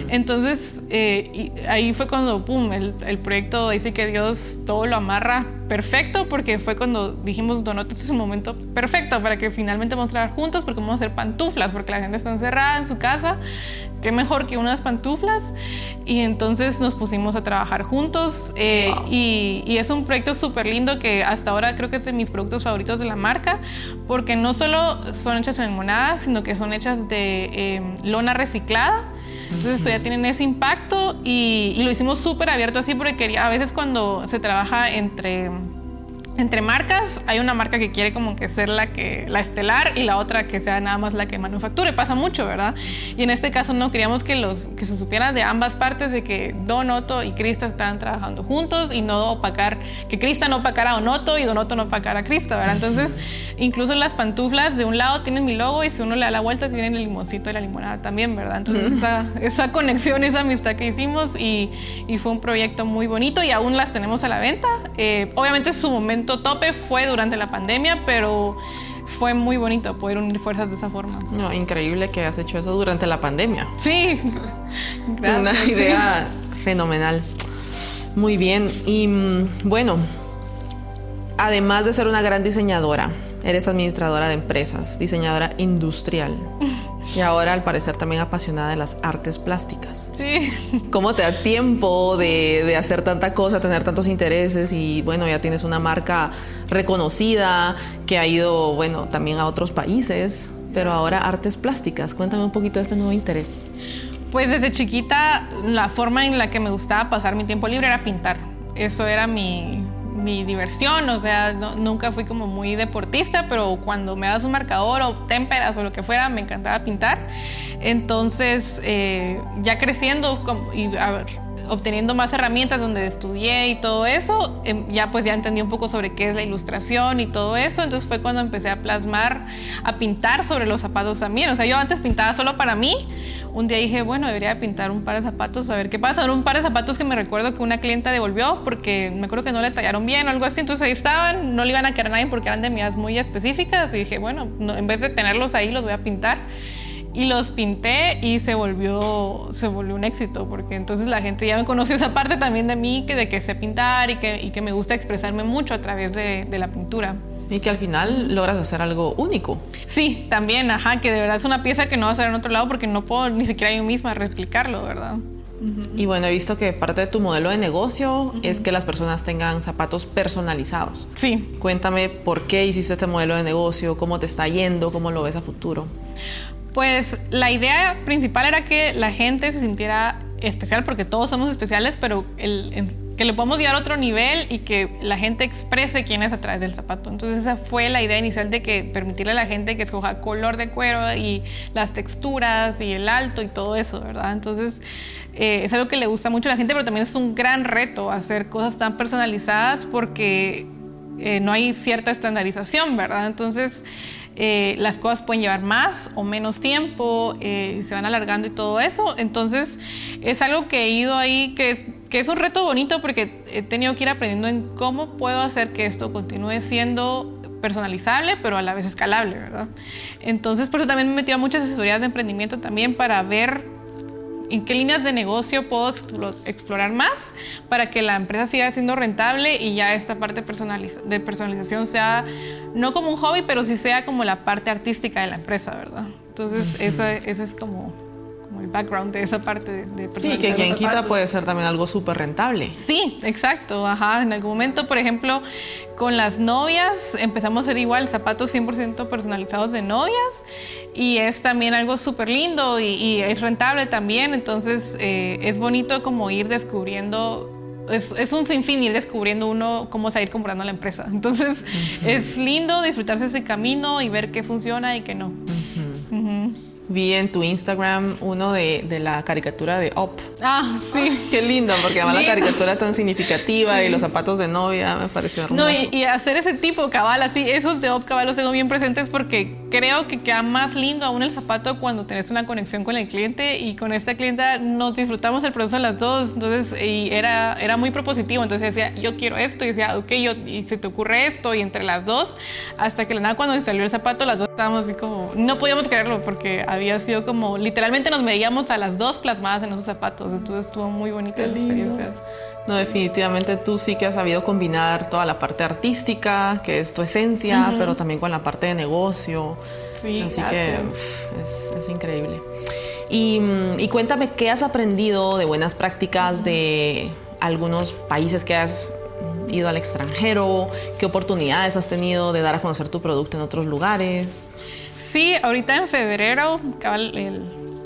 Entonces eh, ahí fue cuando, pum, el, el, proyecto dice que Dios todo lo amarra perfecto porque fue cuando dijimos, Donoto, este es un momento perfecto para que finalmente vamos a trabajar juntos porque vamos a hacer pantuflas porque la gente está encerrada en su casa. Qué mejor que unas pantuflas. Y entonces nos pusimos a trabajar juntos eh, y, es un proyecto súper lindo que hasta ahora creo que es de mis productos favoritos de la marca porque no solo son hechas en monada, sino que son hechas de em, lona reciclada. Entonces esto ya tienen ese impacto y, y lo hicimos súper abierto así porque quería, a veces cuando se trabaja entre entre marcas hay una marca que quiere como que ser la que la estelar y la otra que sea nada más la que manufacture. Pasa mucho verdad y en este caso no queríamos que los que se supiera de ambas partes de que Donoto y Crista estaban trabajando juntos y no opacar que Crista no opacara a Donoto y Donoto no opacara a Crista verdad entonces incluso las pantuflas de un lado tienen mi logo y si uno le da la vuelta tienen el limoncito y la limonada también verdad entonces esa, esa, conexión esa amistad que hicimos y, y, fue un proyecto muy bonito y aún las tenemos a la venta eh, obviamente su momento tope fue durante la pandemia, pero fue muy bonito poder unir fuerzas de esa forma. No, increíble que has hecho eso durante la pandemia. Sí. *laughs* Una idea fenomenal. Muy bien. Y mm, bueno, además de ser una gran diseñadora, eres administradora de empresas, diseñadora industrial. *laughs* Y ahora al parecer también apasionada de las artes plásticas. Sí. ¿Cómo te da tiempo de, hacer tanta cosa, tener tantos intereses y bueno, ya tienes una marca reconocida que ha ido, bueno, también a otros países, pero ahora artes plásticas. Cuéntame un poquito de este nuevo interés. Pues desde chiquita la forma en la que me gustaba pasar mi tiempo libre era pintar. Eso era mi, mi diversión, o sea, nunca fui como muy deportista, pero cuando me das un marcador o témperas o lo que fuera, me encantaba pintar. Entonces, eh, ya creciendo y obteniendo más herramientas donde estudié y todo eso, em, ya pues ya entendí un poco sobre qué es la ilustración y todo eso, entonces fue cuando empecé a plasmar, a pintar sobre los zapatos también, o sea, yo antes pintaba solo para mí, un día dije, bueno, debería pintar un par de zapatos, a ver qué pasa. Un par de zapatos que me recuerdo que una clienta devolvió porque me acuerdo que no le tallaron bien o algo así. Entonces ahí estaban, no le iban a quedar a nadie porque eran de medidas muy específicas. Y dije, bueno, en vez de tenerlos ahí, los voy a pintar. Y los pinté y se volvió, se volvió un éxito porque entonces la gente ya me conoció esa parte también de mí, que de que sé pintar y que, y que me gusta expresarme mucho a través de, de la pintura. Y que al final logras hacer algo único. Sí, también, ajá, que de verdad es una pieza que no va a ser en otro lado porque no puedo ni siquiera yo misma replicarlo, ¿verdad? Y bueno, he visto que parte de tu modelo de negocio es que las personas tengan zapatos personalizados. Sí. Cuéntame por qué hiciste este modelo de negocio, cómo te está yendo, cómo lo ves a futuro. Pues la idea principal era que la gente se sintiera especial, porque todos somos especiales, pero el, que le podamos llevar a otro nivel y que la gente exprese quién es a través del zapato. Entonces esa fue la idea inicial de que permitirle a la gente que escoja color de cuero y las texturas y el alto y todo eso, ¿verdad? Entonces eh, es algo que le gusta mucho a la gente, pero también es un gran reto hacer cosas tan personalizadas porque eh, no hay cierta estandarización, ¿verdad? Entonces eh, las cosas pueden llevar más o menos tiempo, eh, se van alargando y todo eso. Entonces es algo que he ido ahí, que, que es un reto bonito porque he tenido que ir aprendiendo en cómo puedo hacer que esto continúe siendo personalizable, pero a la vez escalable, ¿verdad? Entonces, por eso también me metido a muchas asesorías de emprendimiento también para ver en qué líneas de negocio puedo explorar más para que la empresa siga siendo rentable y ya esta parte de personalización sea no como un hobby, pero sí sea como la parte artística de la empresa, ¿verdad? Entonces, esa, esa es como el background de esa parte de, de Sí, que quien quita puede ser también algo súper rentable. Sí, exacto, ajá. En algún momento, por ejemplo, con las novias empezamos a hacer igual zapatos 100% personalizados de novias y es también algo súper lindo y, es rentable también, entonces eh, es bonito como ir descubriendo es, es, un sinfín ir descubriendo uno cómo salir comprando la empresa. *laughs* Entonces, es lindo disfrutarse ese camino y ver qué funciona y qué no. Vi en tu Instagram uno de, de la caricatura de Op. Ah, sí. Qué lindo, porque además la caricatura tan significativa y los zapatos de novia me pareció hermoso. No, y, hacer ese tipo cabal, así, esos de Op cabal los tengo bien presentes porque creo que queda más lindo aún el zapato cuando tenés una conexión con el cliente y con esta clienta nos disfrutamos el proceso las dos, entonces, y era, era muy propositivo, entonces decía, yo quiero esto, y decía, ok, yo, y se te ocurre esto, y entre las dos, hasta que la nada cuando salió el zapato, las dos estábamos así como, no podíamos creerlo porque había sido como, literalmente nos veíamos a las dos plasmadas en esos zapatos, entonces estuvo muy bonita la experiencia. No, definitivamente tú sí que has sabido combinar toda la parte artística, que es tu esencia, pero también con la parte de negocio. Sí, Así que es, increíble. Y, mm, y, cuéntame, ¿qué has aprendido de buenas prácticas de algunos países que has ido al extranjero? ¿Qué oportunidades has tenido de dar a conocer tu producto en otros lugares? Sí, ahorita en febrero,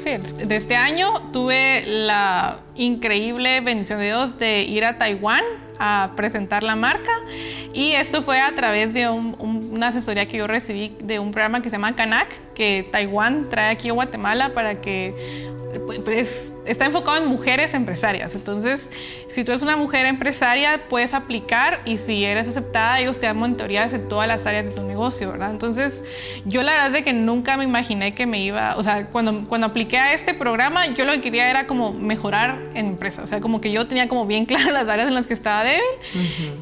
de este año, tuve la increíble bendición de Dios de ir a Taiwán a presentar la marca y esto fue a través de una asesoría que yo recibí de un programa que se llama Canac que Taiwán trae aquí a Guatemala para que pues, está enfocado en mujeres empresarias. Entonces, si tú eres una mujer empresaria, puedes aplicar y si eres aceptada, ellos te dan monitorías en todas las áreas de tu negocio, ¿verdad? Entonces, yo la verdad es que nunca me imaginé que me iba, o sea, cuando, cuando apliqué a este programa, yo lo que quería era como mejorar en empresa, o sea, como que yo tenía como bien *laughs* claras las áreas en las que estaba débil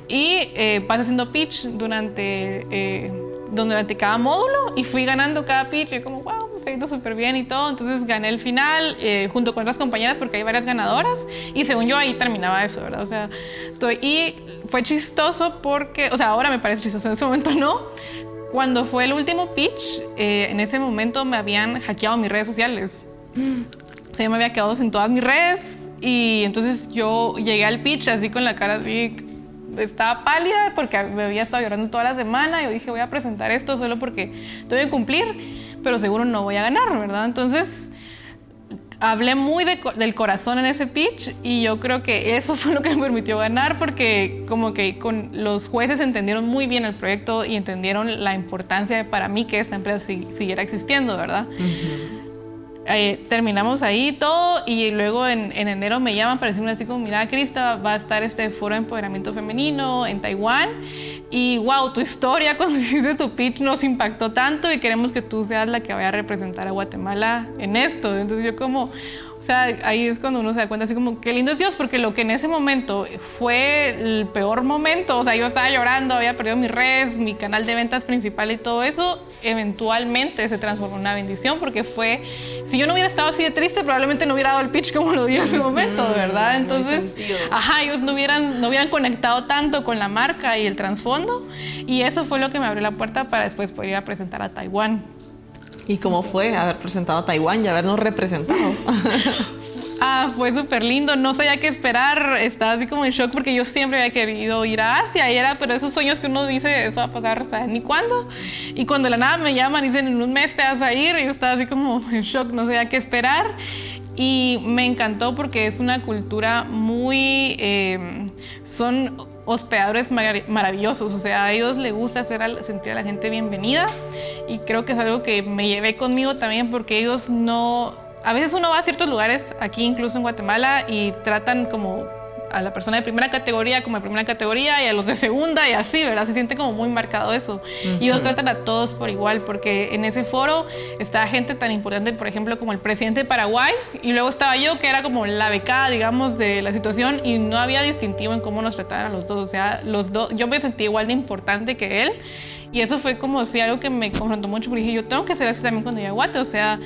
y eh, pasé haciendo pitch durante... Eh, durante cada módulo y fui ganando cada pitch y como, wow, se súper bien y todo. Entonces gané el final eh, junto con otras compañeras porque hay varias ganadoras y según yo ahí terminaba eso, ¿verdad? O sea, y fue chistoso porque, o sea, ahora me parece chistoso, en ese momento no. Cuando fue el último pitch, eh, en ese momento me habían hackeado mis redes sociales. O sea, yo me había quedado sin todas mis redes y entonces yo llegué al pitch así con la cara así estaba pálida porque me había estado llorando toda la semana. Yo dije, voy a presentar esto solo porque tengo que cumplir pero seguro no voy a ganar, ¿verdad? Entonces, hablé muy del corazón en ese pitch y yo creo que eso *laughs* fue lo que me permitió ganar porque como que con los jueces entendieron muy bien el proyecto y entendieron la importancia para mí que esta empresa siguiera existiendo, ¿verdad? Eh, terminamos ahí todo y luego en, enero me llaman para decirme así como, mira, Crista, va a estar este foro de empoderamiento femenino en Taiwán y wow, tu historia *laughs* cuando hiciste tu pitch nos impactó tanto y queremos que tú seas la que vaya a representar a Guatemala en esto. Entonces yo como, o sea, ahí es cuando uno se da cuenta así como, qué lindo es Dios, porque lo que en ese momento fue el peor momento, o sea, yo estaba llorando, había perdido mi red, mi canal de ventas principal y todo eso, eventualmente se transformó en una bendición, porque fue, si yo no hubiera estado así de triste, probablemente no hubiera dado el pitch como lo di en ese momento, ¿verdad? Entonces, ajá, ellos no hubieran, no hubieran conectado tanto con la marca y el trasfondo, y eso fue lo que me abrió la puerta para después poder ir a presentar a Taiwán. ¿Y cómo fue haber presentado a Taiwán y habernos representado? *laughs* Ah, fue súper lindo, no sabía qué esperar, estaba así como en shock porque yo siempre había querido ir a Asia y era, pero esos sueños que uno dice, eso va a pasar, ¿sabes? Ni cuándo. Y cuando de la nada me llaman y dicen, en un mes te vas a ir, y yo estaba así como *laughs* en shock, no sabía qué esperar. Y me encantó porque es una cultura muy, eh, son hospedadores maravillosos, o sea, a ellos les gusta hacer sentir a la gente bienvenida. Y creo que es algo que me llevé conmigo también porque ellos no, a veces uno va a ciertos lugares, aquí incluso en Guatemala, y tratan como a la persona de primera categoría como de primera categoría y a los de segunda y así, ¿verdad? Se siente como muy marcado eso. Y ellos tratan a todos por igual, porque en ese foro está gente tan importante, por ejemplo, como el presidente de Paraguay, y luego estaba yo, que era como la becada, digamos, de la situación, y no había distintivo en cómo nos trataban a los dos. O sea, los dos, yo me sentí igual de importante que él. Y eso fue como si algo que me confrontó mucho, porque dije, yo tengo que ser así también cuando llegue a Guate. O sea,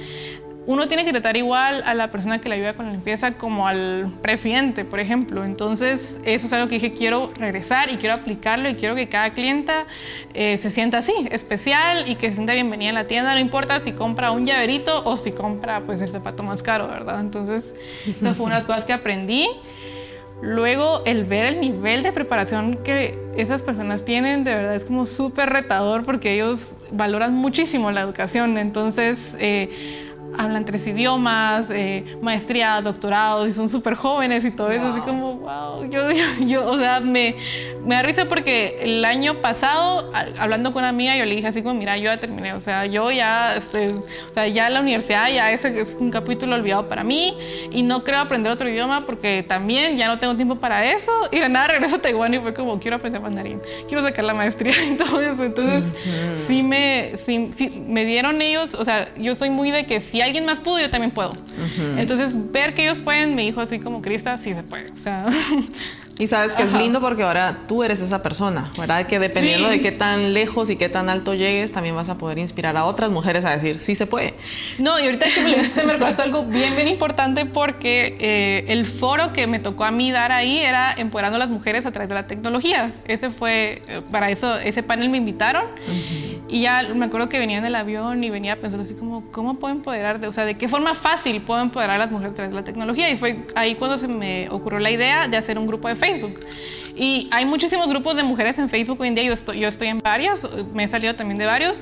uno tiene que tratar igual a la persona que le ayuda con la limpieza como al presidente, por ejemplo. Entonces, eso es algo que dije, quiero regresar y quiero aplicarlo y quiero que cada clienta eh, se sienta así, especial y que se sienta bienvenida en la tienda, no importa si compra un llaverito o si compra pues el zapato más caro, ¿verdad? Entonces, esa fue una de las cosas que aprendí. Luego, el ver el nivel de preparación que esas personas tienen, de verdad es como súper retador porque ellos valoran muchísimo la educación. Entonces, eh, hablan tres idiomas, eh, maestrías, doctorados, y son súper jóvenes y todo eso, así como, wow, yo, *laughs* yo, o sea, me, me da risa porque el año pasado, hablando con una amiga, yo le dije así como, mira, yo ya terminé, o sea, yo ya, este, o sea, ya la universidad, ya ese es un capítulo olvidado para mí, y no creo aprender otro idioma porque también ya no tengo tiempo para eso, y de nada regreso a Taiwán y fue como, quiero aprender mandarín, quiero sacar la maestría y *laughs* todo eso, entonces, sí, me, sí, sí, me dieron ellos, o sea, yo soy muy de que si alguien más pudo, yo también puedo. Entonces, ver que ellos pueden, me dijo así como Crista, sí se puede. O sea, *laughs* Y sabes que es lindo porque ahora tú eres esa persona, ¿verdad? Que dependiendo de qué tan lejos y qué tan alto llegues, también vas a poder inspirar a otras mujeres a decir, sí se puede. No, y ahorita que me lo me *laughs* recuerdo algo bien, bien importante porque eh, el foro que me tocó a mí dar ahí era empoderando a las mujeres a través de la tecnología. Ese fue, eh, para eso, ese panel me invitaron. Y ya me acuerdo que venía en el avión y venía pensando así como, ¿cómo puedo empoderar? De, o sea, ¿de qué forma fácil puedo empoderar a las mujeres a través de la tecnología? Y fue ahí cuando se me ocurrió la idea de hacer un grupo de Facebook. Y hay muchísimos grupos de mujeres en Facebook hoy en día, yo estoy, yo estoy en varios, me he salido también de varios,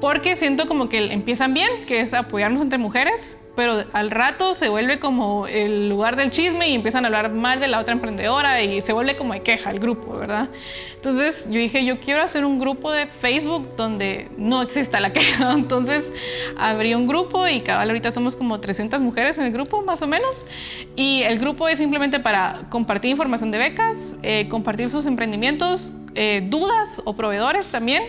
porque siento como que empiezan bien, que es apoyarnos entre mujeres, pero al rato se vuelve como el lugar del chisme y empiezan a hablar mal de la otra emprendedora y se vuelve como de queja el grupo, ¿verdad? Entonces yo dije, yo quiero hacer un grupo de Facebook donde no exista la *laughs* queja. Entonces abrí un grupo y cabal ahorita somos como 300 mujeres en el grupo, más o menos. Y el grupo es simplemente para compartir información de becas, eh, compartir sus emprendimientos, eh, dudas o proveedores también.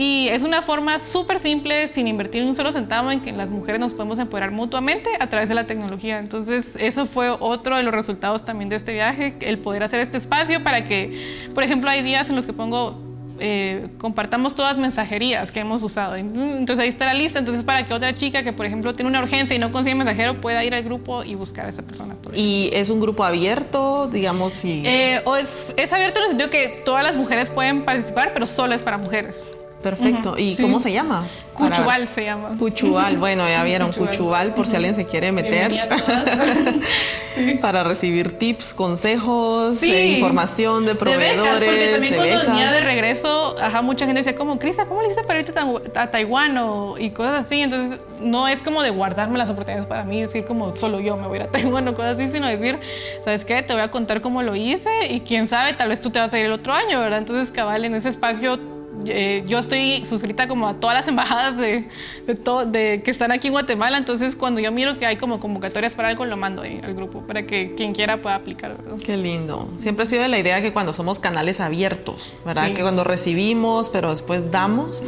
Y es una forma súper simple, sin invertir un solo centavo, en que las mujeres nos podemos empoderar mutuamente a través de la tecnología. Entonces, eso fue otro de los resultados también de este viaje, el poder hacer este espacio para que, por ejemplo, hay días en los que pongo eh, compartamos todas mensajerías que hemos usado. Entonces ahí está la lista. Entonces para que otra chica que por ejemplo tiene una urgencia y no consigue mensajero pueda ir al grupo y buscar a esa persona. ¿Y es un grupo abierto, digamos? Si... Eh, o es, es abierto en el sentido que todas las mujeres pueden participar, pero solo es para mujeres. Perfecto. ¿Y cómo se llama? Cuchubal se llama. Cuchubal, bueno, ya vieron, Cuchubal, por si alguien se quiere meter. *laughs* Para recibir tips, consejos, eh, información de proveedores. De becas, porque también cuando venía de regreso, ajá, mucha gente decía como, Crista, ¿cómo le hiciste para irte a Taiwán? O, y cosas así. Entonces, no es como de guardarme las oportunidades para mí, decir como solo yo me voy a ir a Taiwán o cosas así, sino decir, ¿sabes qué? Te voy a contar cómo lo hice y quién sabe, tal vez tú te vas a ir el otro año, ¿verdad? Entonces, cabal, en ese espacio eh, yo estoy suscrita como a todas las embajadas de, de, que están aquí en Guatemala, entonces cuando yo miro que hay como convocatorias para algo, lo mando ahí al grupo para que quien quiera pueda aplicar. Qué lindo. Siempre ha sido la idea que cuando somos canales abiertos, ¿verdad? Que cuando recibimos, pero después damos,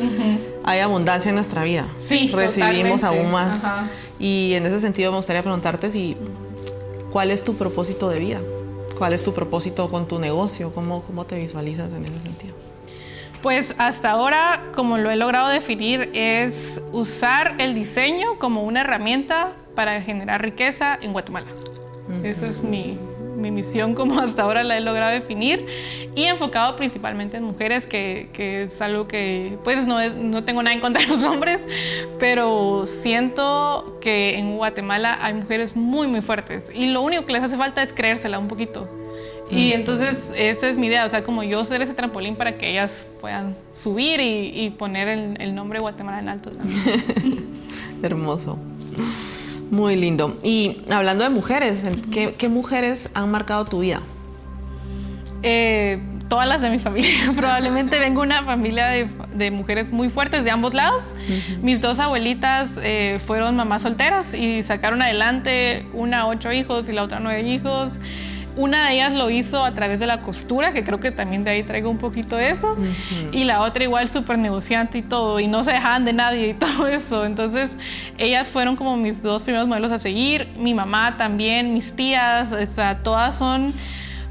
hay abundancia en nuestra vida. Sí, Recibimos aún más. Y en ese sentido me gustaría preguntarte si, ¿cuál es tu propósito de vida? ¿Cuál es tu propósito con tu negocio? ¿Cómo, cómo te visualizas en ese sentido? Pues hasta ahora, como lo he logrado definir, es usar el diseño como una herramienta para generar riqueza en Guatemala. Esa es mi, mi, misión como hasta ahora la he logrado definir y enfocado principalmente en mujeres, que, que es algo que pues no, no tengo nada en contra de los hombres, pero siento que en Guatemala hay mujeres muy, muy fuertes y lo único que les hace falta es creérsela un poquito y entonces esa es mi idea, o sea, como yo ser ese trampolín para que ellas puedan subir y, poner el, nombre Guatemala en alto. *laughs* Hermoso. Muy lindo. Y hablando de mujeres, ¿qué, mujeres han marcado tu vida? Eh, todas las de mi familia. *laughs* Probablemente vengo de una familia de, mujeres muy fuertes de ambos lados. Mis dos abuelitas eh, fueron mamás solteras y sacaron adelante una ocho hijos y la otra nueve hijos una de ellas lo hizo a través de la costura, que creo que también de ahí traigo un poquito eso. Y la otra igual súper negociante y todo, y no se dejaban de nadie y *laughs* todo eso. Entonces, ellas fueron como mis dos primeros modelos a seguir. Mi mamá también, mis tías, o sea, todas son,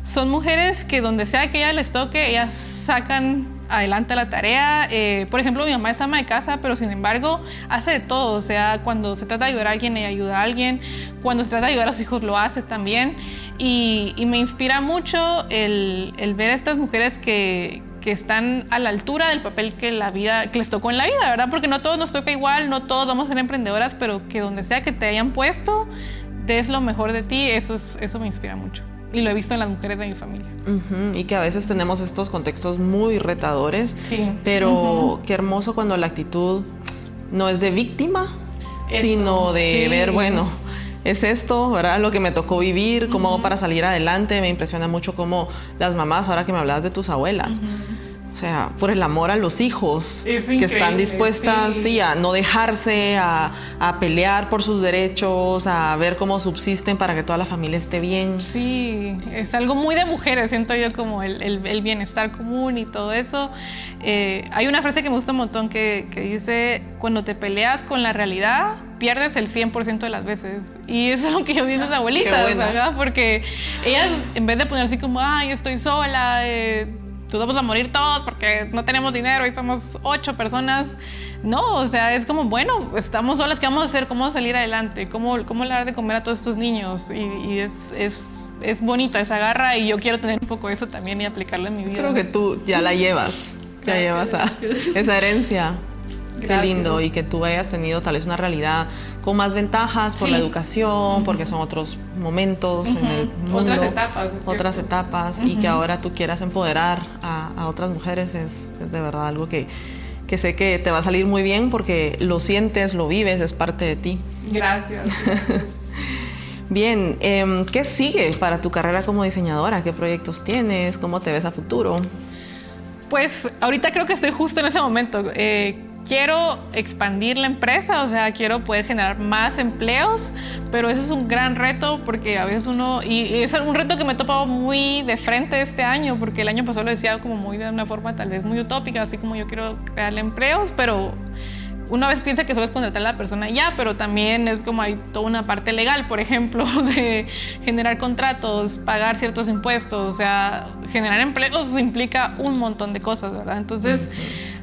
son mujeres que donde sea que ellas les toque, ellas sacan adelante la tarea. Eh, por ejemplo, mi mamá es ama de casa, pero sin embargo hace de todo. O sea, cuando se trata de ayudar a alguien, ella ayuda a alguien. Cuando se trata de ayudar a los hijos, lo hace también. Y, me inspira mucho el, ver a estas mujeres que, que están a la altura del papel que la vida que les tocó en la vida, ¿verdad? Porque no todos nos toca igual, no todos vamos a ser emprendedoras, pero que donde sea que te hayan puesto, des lo mejor de ti, eso, es, eso me inspira mucho. Y lo he visto en las mujeres de mi familia. Y que a veces tenemos estos contextos muy retadores, pero qué hermoso cuando la actitud no es de víctima, sino de ver, bueno, es esto, ¿verdad? Lo que me tocó vivir, cómo hago para salir adelante. Me impresiona mucho cómo las mamás, ahora que me hablabas de tus abuelas, sea, por el amor a los hijos, que están dispuestas, sí. a no dejarse, a, pelear por sus derechos, a ver cómo subsisten para que toda la familia esté bien. Sí, es algo muy de mujeres, siento yo como el, bienestar común y todo eso. Eh, hay una frase que me gusta un montón que, dice, cuando te peleas con la realidad, pierdes el 100% de las veces. Y eso es lo que yo vi en mis abuelitas, ¿verdad? Porque ellas, en vez de poner así como, ay, estoy sola, eh, tú vamos a morir todos porque no tenemos dinero y somos ocho personas. No, o sea, es como, bueno, estamos solas, ¿qué vamos a hacer? ¿Cómo salir adelante? ¿Cómo, cómo dar de comer a todos estos niños? Y, es, es, es, bonita esa garra y yo quiero tener un poco eso también y aplicarla en mi vida. Creo que tú ya la llevas, ya llevas a esa herencia. Qué lindo y que tú hayas tenido tal vez una realidad con más ventajas por la educación, porque son otros momentos en el mundo, otras etapas, otras etapas y que ahora tú quieras empoderar a, otras mujeres es, es, de verdad algo que, que sé que te va a salir muy bien porque lo sientes, lo vives, es parte de ti. Gracias. *laughs* Bien, em, ¿qué sigue para tu carrera como diseñadora? ¿Qué proyectos tienes? ¿Cómo te ves a futuro? Pues ahorita creo que estoy justo en ese momento. Eh, quiero expandir la empresa, o sea, quiero poder generar más empleos, pero eso es un gran reto porque a veces uno, y, es un reto que me he topado muy de frente este año, porque el año pasado lo decía como muy de una forma tal vez muy utópica, así como yo quiero crearle empleos, pero una vez piensa que solo es contratar a la persona ya, pero también es como hay toda una parte legal, por ejemplo, *laughs* de generar contratos, pagar ciertos impuestos, o sea, generar empleos implica un montón de cosas, ¿verdad? Entonces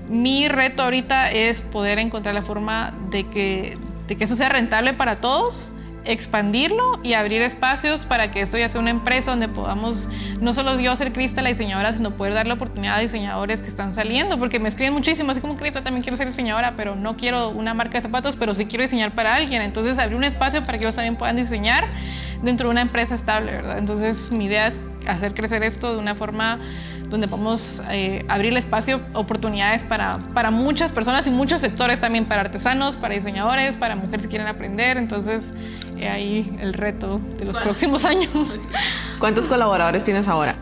mi reto ahorita es poder encontrar la forma de que, de que eso sea rentable para todos, expandirlo y abrir espacios para que esto ya sea una empresa donde podamos, no solo yo ser Crista la diseñadora, sino poder dar la oportunidad a diseñadores que están saliendo, porque me escriben muchísimo, así como Crista también quiero ser diseñadora, pero no quiero una marca de zapatos, pero sí quiero diseñar para alguien. Entonces abrir un espacio para que ellos también puedan diseñar dentro de una empresa estable, ¿verdad? Entonces mi idea es hacer crecer esto de una forma donde podemos eh, abrir el espacio, oportunidades para, para muchas personas y muchos sectores también, para artesanos, para diseñadores, para mujeres que quieren aprender. Entonces, ahí el reto de los próximos años. ¿Cuántos colaboradores tienes ahora?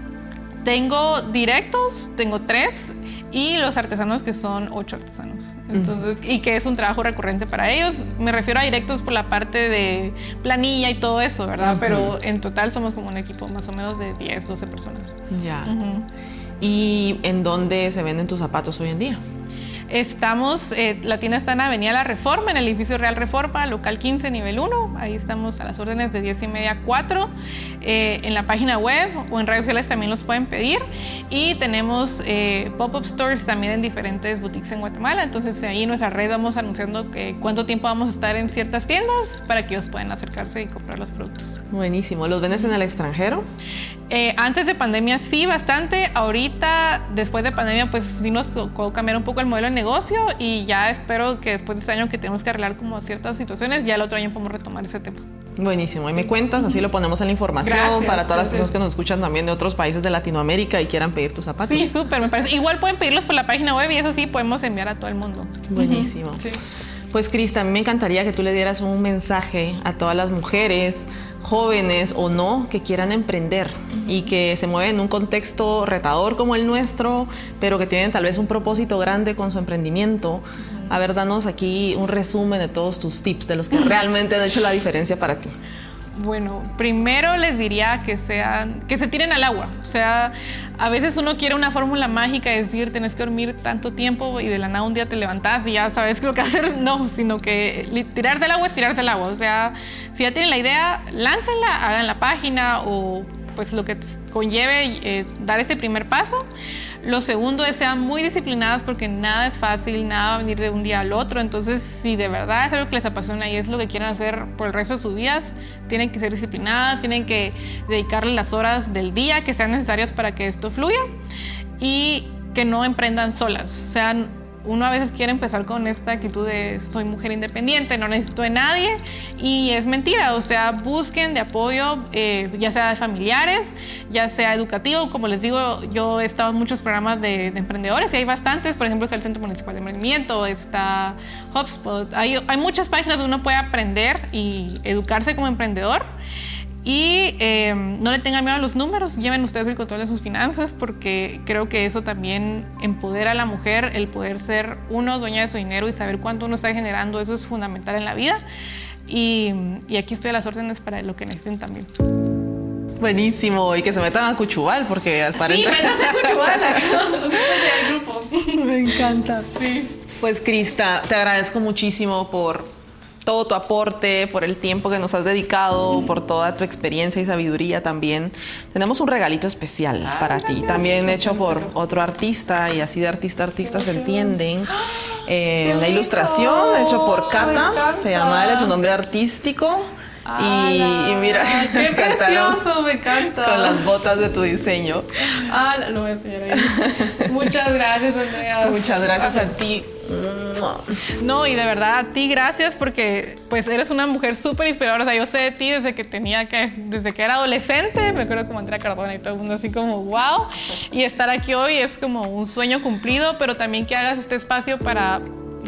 Tengo directos, tengo tres, y los artesanos que son ocho artesanos. Entonces, y que es un trabajo recurrente para ellos. Me refiero a directos por la parte de planilla y todo eso, ¿verdad? Pero en total somos como un equipo más o menos de 10, 12 personas. Ya. ¿Y en dónde se venden tus zapatos hoy en día? Estamos, eh, la tienda está en Avenida La Reforma, en el edificio Real Reforma, local 15, nivel 1. Ahí estamos a las órdenes de 10 y media a 4. Eh, en la página web o en redes sociales también los pueden pedir. Y tenemos eh, pop-up stores también en diferentes boutiques en Guatemala. Entonces ahí en nuestra red vamos anunciando que cuánto tiempo vamos a estar en ciertas tiendas para que ellos puedan acercarse y comprar los productos. Buenísimo. ¿Los vendes en el extranjero? Antes de pandemia sí, bastante. Ahorita, después de pandemia, pues sí nos tocó cambiar un poco el modelo de negocio y ya espero que después de este año que tenemos que arreglar como ciertas situaciones, ya el otro año podemos retomar ese tema. Buenísimo. Y me cuentas, así lo ponemos en la información para todas las personas que nos escuchan también de otros países de Latinoamérica y quieran pedir tus zapatos. Sí, súper, me parece. Igual pueden pedirlos por la página web y eso sí, podemos enviar a todo el mundo. Buenísimo. Sí. Pues Crista, a me encantaría que tú le dieras un mensaje a todas las mujeres, jóvenes o no, que quieran emprender y que se mueven en un contexto retador como el nuestro, pero que tienen tal vez un propósito grande con su emprendimiento. A ver, danos aquí un resumen de todos tus tips, de los que realmente han hecho la diferencia para ti. Bueno, primero les diría que sean, que se tiren al agua. O sea, a veces uno quiere una fórmula mágica, decir, tenés que dormir tanto tiempo y de la nada un día te levantás y ya sabes lo que hacer. *laughs* No, sino que tirarse al agua es tirarse al agua. O sea, si ya tienen la idea, láncenla, hagan la página o pues lo que conlleve eh, dar ese primer paso. Lo segundo es sean muy disciplinadas porque nada es fácil, nada va a venir de un día al otro. Entonces, si de verdad es algo que les apasiona y es lo que quieren hacer por el resto de sus vidas, tienen que ser disciplinadas, tienen que dedicarle las horas del día que sean necesarias para que esto fluya y que no emprendan solas. O sea, uno a veces quiere empezar con esta actitud de soy mujer independiente, no necesito de nadie y es mentira, o sea, busquen de apoyo, eh, ya sea de familiares, ya sea educativo, como les digo, yo he estado en muchos programas de, emprendedores y hay bastantes, por ejemplo está el Centro Municipal de Emprendimiento, está HubSpot, hay, hay muchas páginas donde uno puede aprender y educarse como emprendedor. Y em, no le tengan miedo a los números, lleven ustedes el control de sus finanzas porque creo que eso también empodera a la mujer, el poder ser uno dueña de su dinero y saber cuánto uno está generando, eso es fundamental en la vida. Y, y aquí estoy a las órdenes para lo que necesiten también. Buenísimo, y que se metan a Cuchubal, porque al parecer... Sí, métanse a Cuchubal, al *laughs* *laughs* grupo. Me encanta. Sí. Pues Crista, te agradezco muchísimo por todo tu aporte, por el tiempo que nos has dedicado, por toda tu experiencia y sabiduría también. Tenemos un regalito especial para ti, también hecho por otro artista y así de artista a artista se entienden. *gasps* Eh, una ilustración hecho por Kata, se llama, él es un nombre artístico. y, mira, *laughs* qué precioso, me encanta. Con las botas de tu diseño. Ah, lo voy a ahí. Muchas gracias, Andrea. Muchas gracias a ti. No, y de verdad a ti gracias porque pues eres una mujer súper inspiradora. O sea, yo sé de ti desde que tenía que, desde que era adolescente, me acuerdo como Andrea Cardona y todo el mundo así como wow. Y estar aquí hoy es como un sueño cumplido, pero también que hagas este espacio para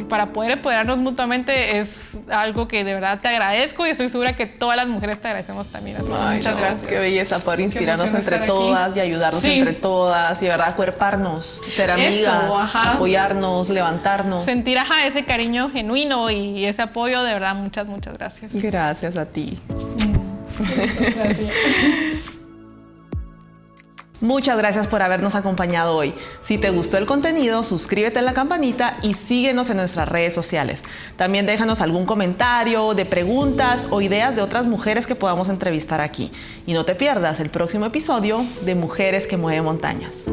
para poder empoderarnos mutuamente es algo que de verdad te agradezco y estoy segura que todas las mujeres te agradecemos también. muchas gracias. Qué belleza poder inspirarnos entre todas y ayudarnos entre todas y de verdad cuerparnos, ser amigas, apoyarnos, levantarnos. Sentir ajá, ese cariño genuino y ese apoyo, de verdad, muchas, muchas gracias. Gracias a ti. *laughs* gracias. Muchas gracias por habernos acompañado hoy. Si te gustó el contenido, suscríbete a la campanita y síguenos en nuestras redes sociales. También déjanos algún comentario de preguntas o ideas de otras mujeres que podamos entrevistar aquí. Y no te pierdas el próximo episodio de Mujeres que Mueven Montañas.